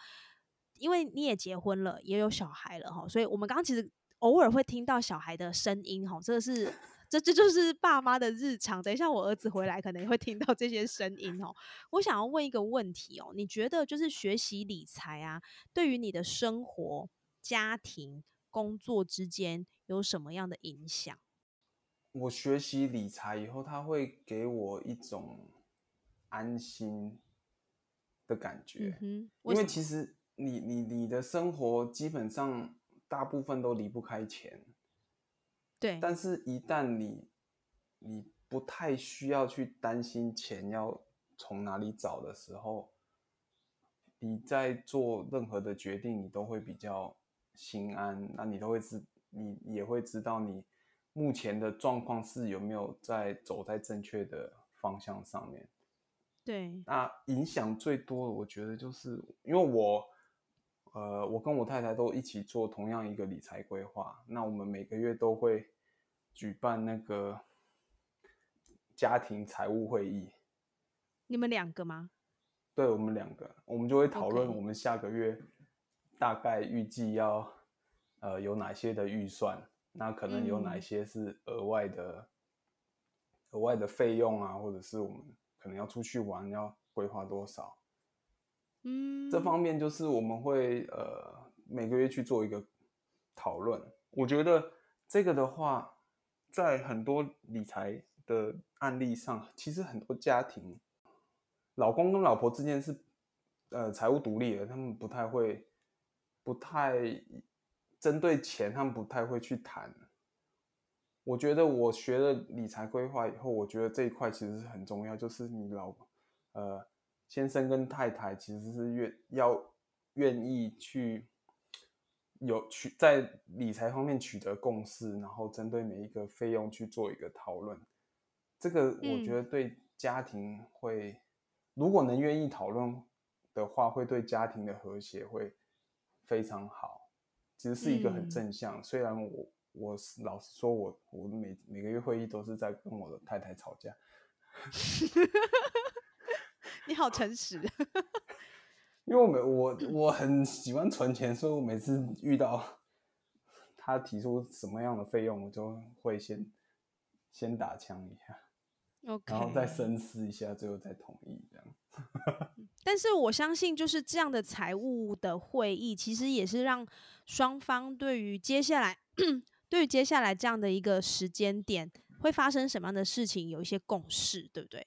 Speaker 1: 因为你也结婚了，也有小孩了哈，所以我们刚刚其实偶尔会听到小孩的声音哈，这个是这这就是爸妈的日常。等一下我儿子回来，可能也会听到这些声音哦。我想要问一个问题哦，你觉得就是学习理财啊，对于你的生活、家庭、工作之间有什么样的影响？
Speaker 2: 我学习理财以后，他会给我一种安心的感觉，因为其实。你你你的生活基本上大部分都离不开钱。
Speaker 1: 对，
Speaker 2: 但是，一旦你你不太需要去担心钱要从哪里找的时候，你在做任何的决定，你都会比较心安。那你都会知，你也会知道你目前的状况是有没有在走在正确的方向上面。
Speaker 1: 对，
Speaker 2: 那影响最多的，我觉得就是因为我，呃，我跟我太太都一起做同样一个理财规划。那我们每个月都会举办那个家庭财务会议。
Speaker 1: 你们两个吗？
Speaker 2: 对，我们两个，我们就会讨论我们下个月大概预计要呃有哪些的预算，那可能有哪些是额外的额外的费用啊，或者是我们。可能要出去玩，要规划多少？
Speaker 1: 嗯，
Speaker 2: 这方面就是我们会呃每个月去做一个讨论。我觉得这个的话，在很多理财的案例上，其实很多家庭，老公跟老婆之间是呃财务独立的，他们不太会，不太针对钱，他们不太会去谈。我觉得我学了理财规划以后，我觉得这一块其实是很重要，就是你老呃先生跟太太其实是愿要愿意去有取在理财方面取得共识，然后针对每一个费用去做一个讨论。这个我觉得对家庭会，如果能愿意讨论的话，会对家庭的和谐会非常好。其实是一个很正向，虽然我。我是老实说，我我每每个月会议都是在跟我的太太吵架。
Speaker 1: 你好诚实，
Speaker 2: 因为我每我我很喜欢存钱，所以我每次遇到他提出什么样的费用，我就会先先打枪一下
Speaker 1: ，OK，
Speaker 2: 然后再深思一下，最后再同意这样。
Speaker 1: 但是我相信，就是这样的财务的会议，其实也是让双方对于接下来。对于接下来这样的一个时间点会发生什么样的事情，有一些共识，对不对？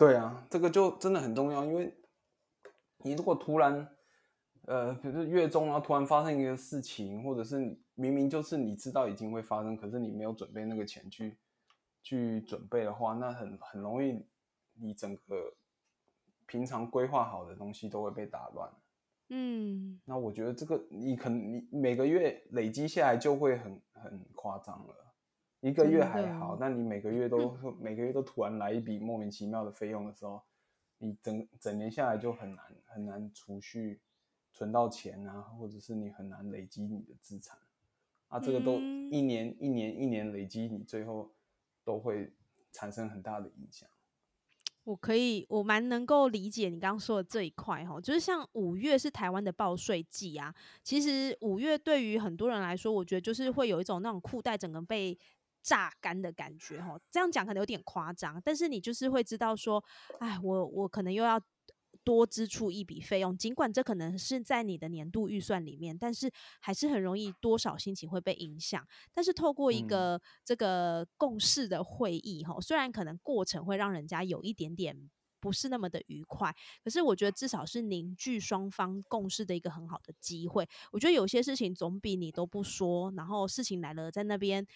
Speaker 2: 对啊，这个就真的很重要，因为你如果突然，呃，比如月中然后突然发生一个事情，或者是明明就是你知道已经会发生，可是你没有准备那个钱去去准备的话，那很很容易，你整个平常规划好的东西都会被打乱。
Speaker 1: 嗯，
Speaker 2: 那我觉得这个你可能你每个月累积下来就会很很夸张了，一个月还好，那你每个月都每个月都突然来一笔莫名其妙的费用的时候，你整整年下来就很难很难储蓄存到钱啊，或者是你很难累积你的资产啊，这个都一年一年一年累积，你最后都会产生很大的影响。
Speaker 1: 我可以，我蛮能够理解你刚刚说的这一块哈，就是像五月是台湾的报税季啊。其实五月对于很多人来说，我觉得就是会有一种那种裤带整个被榨干的感觉哈。这样讲可能有点夸张，但是你就是会知道说，哎，我我可能又要。多支出一笔费用，尽管这可能是在你的年度预算里面，但是还是很容易多少心情会被影响。但是透过一个这个共识的会议，哈，虽然可能过程会让人家有一点点不是那么的愉快，可是我觉得至少是凝聚双方共识的一个很好的机会。我觉得有些事情总比你都不说，然后事情来了在那边。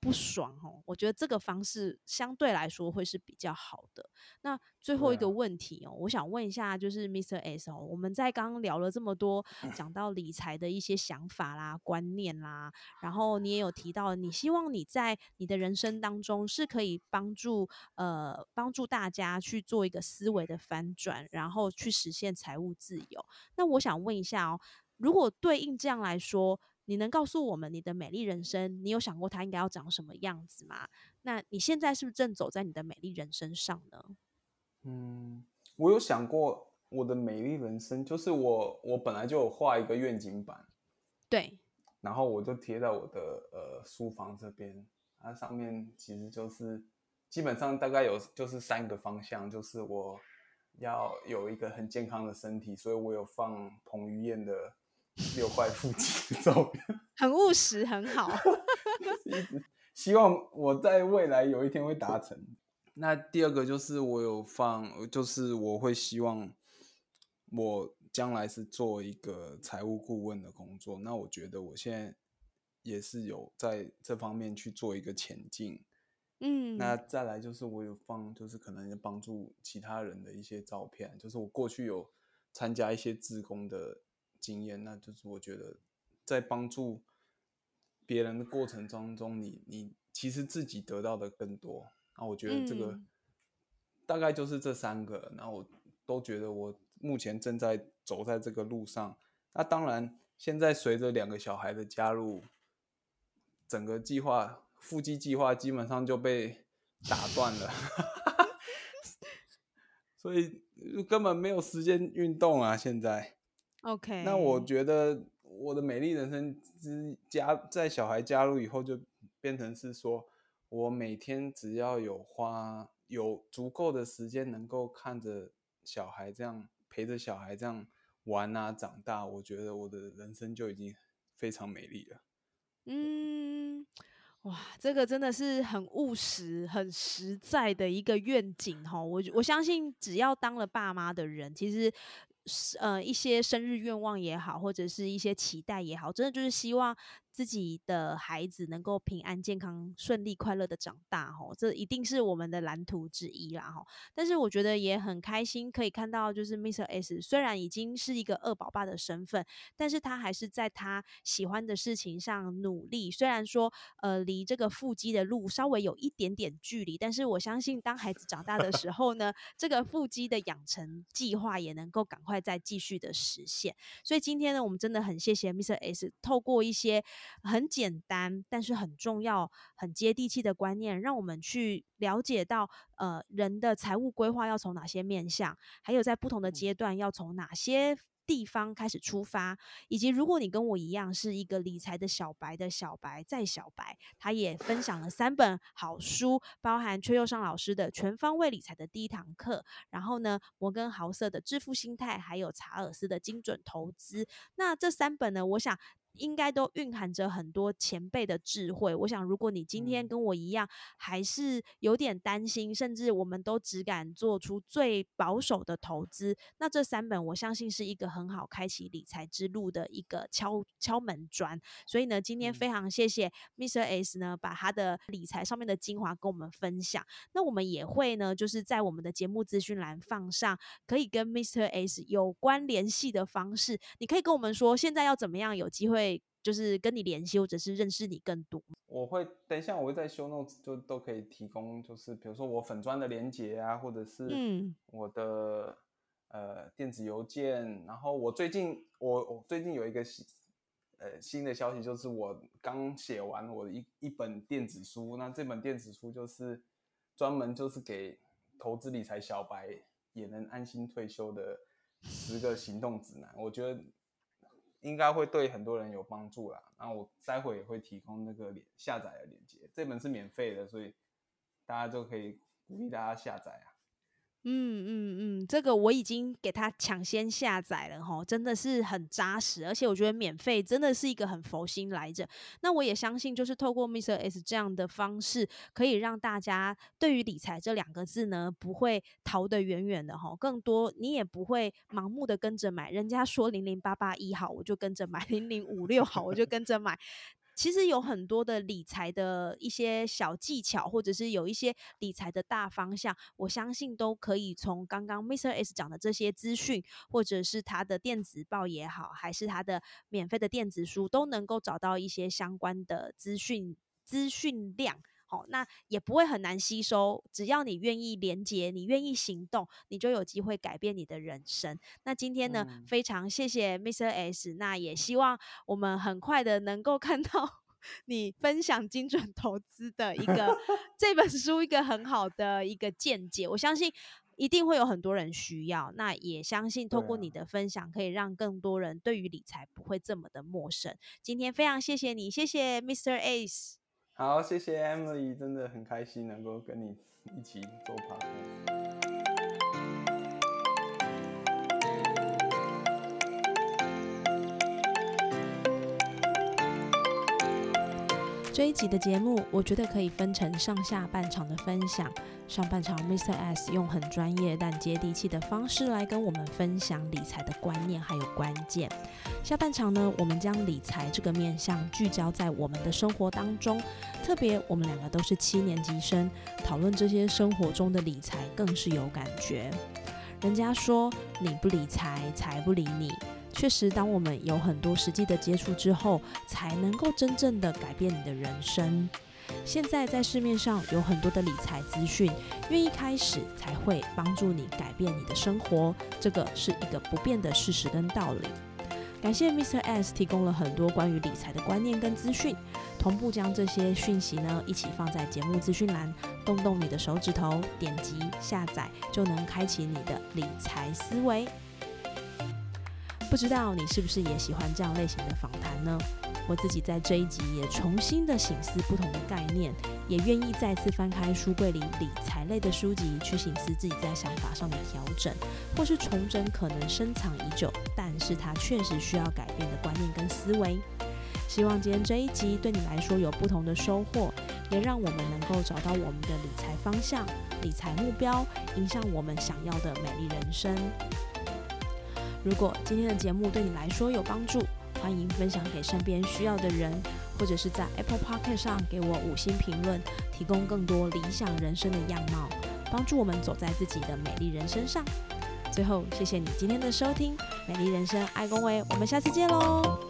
Speaker 1: 不爽哦，我觉得这个方式相对来说会是比较好的。那最后一个问题哦，我想问一下，就是 Mr. S 哦，我们在刚刚聊了这么多，讲到理财的一些想法啦、观念啦，然后你也有提到，你希望你在你的人生当中是可以帮助呃帮助大家去做一个思维的翻转，然后去实现财务自由。那我想问一下哦，如果对应这样来说。你能告诉我们你的美丽人生？你有想过它应该要长什么样子吗？那你现在是不是正走在你的美丽人生上呢？
Speaker 2: 嗯，我有想过我的美丽人生，就是我我本来就有画一个愿景板，
Speaker 1: 对，
Speaker 2: 然后我就贴在我的呃书房这边，它上面其实就是基本上大概有就是三个方向，就是我要有一个很健康的身体，所以我有放彭于晏的。六块腹肌的照片，
Speaker 1: 很务实，很好。
Speaker 2: 希望我在未来有一天会达成。那第二个就是我有放，就是我会希望我将来是做一个财务顾问的工作，那我觉得我现在也是有在这方面去做一个前进。
Speaker 1: 嗯，
Speaker 2: 那再来就是我有放，就是可能帮助其他人的一些照片，就是我过去有参加一些自工的经验，那就是我觉得在帮助别人的过程当中，你你其实自己得到的更多。那我觉得这个大概就是这三个，那我都觉得我目前正在走在这个路上。那当然，现在随着两个小孩的加入，整个计划。腹肌计划基本上就被打断了，所以根本没有时间运动啊！现在
Speaker 1: ，OK，
Speaker 2: 那我觉得我的美丽人生之加在小孩加入以后，就变成是说，我每天只要有花有足够的时间，能够看着小孩这样陪着小孩这样玩啊长大，我觉得我的人生就已经非常美丽了。
Speaker 1: 嗯。哇，这个真的是很务实、很实在的一个愿景哈！我我相信，只要当了爸妈的人，其实。呃，一些生日愿望也好，或者是一些期待也好，真的就是希望自己的孩子能够平安、健康、顺利、快乐的长大，吼，这一定是我们的蓝图之一啦，吼。但是我觉得也很开心，可以看到，就是 Mr. S 虽然已经是一个二宝爸的身份，但是他还是在他喜欢的事情上努力。虽然说，呃，离这个腹肌的路稍微有一点点距离，但是我相信，当孩子长大的时 候呢，这个腹肌的养成计划也能够赶快。快再继续的实现，所以今天呢，我们真的很谢谢 Mr. S，透过一些很简单但是很重要、很接地气的观念，让我们去了解到，呃，人的财务规划要从哪些面向，还有在不同的阶段要从哪些。地方开始出发，以及如果你跟我一样是一个理财的小白的小白再小白，他也分享了三本好书，包含崔佑尚老师的全方位理财的第一堂课，然后呢，摩根豪瑟的致富心态，还有查尔斯的精准投资。那这三本呢，我想。应该都蕴含着很多前辈的智慧。我想，如果你今天跟我一样，还是有点担心，甚至我们都只敢做出最保守的投资，那这三本我相信是一个很好开启理财之路的一个敲敲门砖。所以呢，今天非常谢谢 Mr. S 呢，把他的理财上面的精华跟我们分享。那我们也会呢，就是在我们的节目资讯栏放上可以跟 Mr. S 有关联系的方式。你可以跟我们说，现在要怎么样有机会。会就是跟你联系，或者是认识你更多。
Speaker 2: 我会等一下，我会在修 notes 就都可以提供，就是比如说我粉砖的连接啊，或者是我的呃电子邮件。然后我最近我我最近有一个新呃新的消息，就是我刚写完我的一一本电子书。那这本电子书就是专门就是给投资理财小白也能安心退休的十个行动指南。我觉得。应该会对很多人有帮助啦。那我待会也会提供那个下载的链接，这本是免费的，所以大家就可以鼓励大家下载啊。
Speaker 1: 嗯嗯嗯，这个我已经给他抢先下载了哈，真的是很扎实，而且我觉得免费真的是一个很佛心来着。那我也相信，就是透过 Mr. S 这样的方式，可以让大家对于理财这两个字呢，不会逃得远远的哈。更多你也不会盲目的跟着买，人家说零零八八一好，我就跟着买；零零五六好，我就跟着买。其实有很多的理财的一些小技巧，或者是有一些理财的大方向，我相信都可以从刚刚 Mr. S 讲的这些资讯，或者是他的电子报也好，还是他的免费的电子书，都能够找到一些相关的资讯资讯量。好，那也不会很难吸收，只要你愿意连接，你愿意行动，你就有机会改变你的人生。那今天呢，非常谢谢 Mr. S，那也希望我们很快的能够看到 你分享精准投资的一个这本书，一个很好的一个见解。我相信一定会有很多人需要，那也相信透过你的分享，可以让更多人对于理财不会这么的陌生。今天非常谢谢你，谢谢 Mr. S。
Speaker 2: 好，谢谢 Emily，真的很开心能够跟你一起做 p a r
Speaker 1: 这一集的节目，我觉得可以分成上下半场的分享。上半场，Mr. S 用很专业但接地气的方式来跟我们分享理财的观念还有关键。下半场呢，我们将理财这个面向聚焦在我们的生活当中，特别我们两个都是七年级生，讨论这些生活中的理财更是有感觉。人家说你不理财，财不理你。确实，当我们有很多实际的接触之后，才能够真正的改变你的人生。现在在市面上有很多的理财资讯，愿意开始才会帮助你改变你的生活，这个是一个不变的事实跟道理。感谢 Mr. S 提供了很多关于理财的观念跟资讯，同步将这些讯息呢一起放在节目资讯栏，动动你的手指头，点击下载就能开启你的理财思维。不知道你是不是也喜欢这样类型的访谈呢？我自己在这一集也重新的醒思不同的概念，也愿意再次翻开书柜里理财类的书籍，去醒思自己在想法上的调整，或是重整可能深藏已久，但是它确实需要改变的观念跟思维。希望今天这一集对你来说有不同的收获，也让我们能够找到我们的理财方向、理财目标，影响我们想要的美丽人生。如果今天的节目对你来说有帮助，欢迎分享给身边需要的人，或者是在 Apple p o c k e t 上给我五星评论，提供更多理想人生的样貌，帮助我们走在自己的美丽人生上。最后，谢谢你今天的收听，美丽人生爱恭维，我们下次见喽。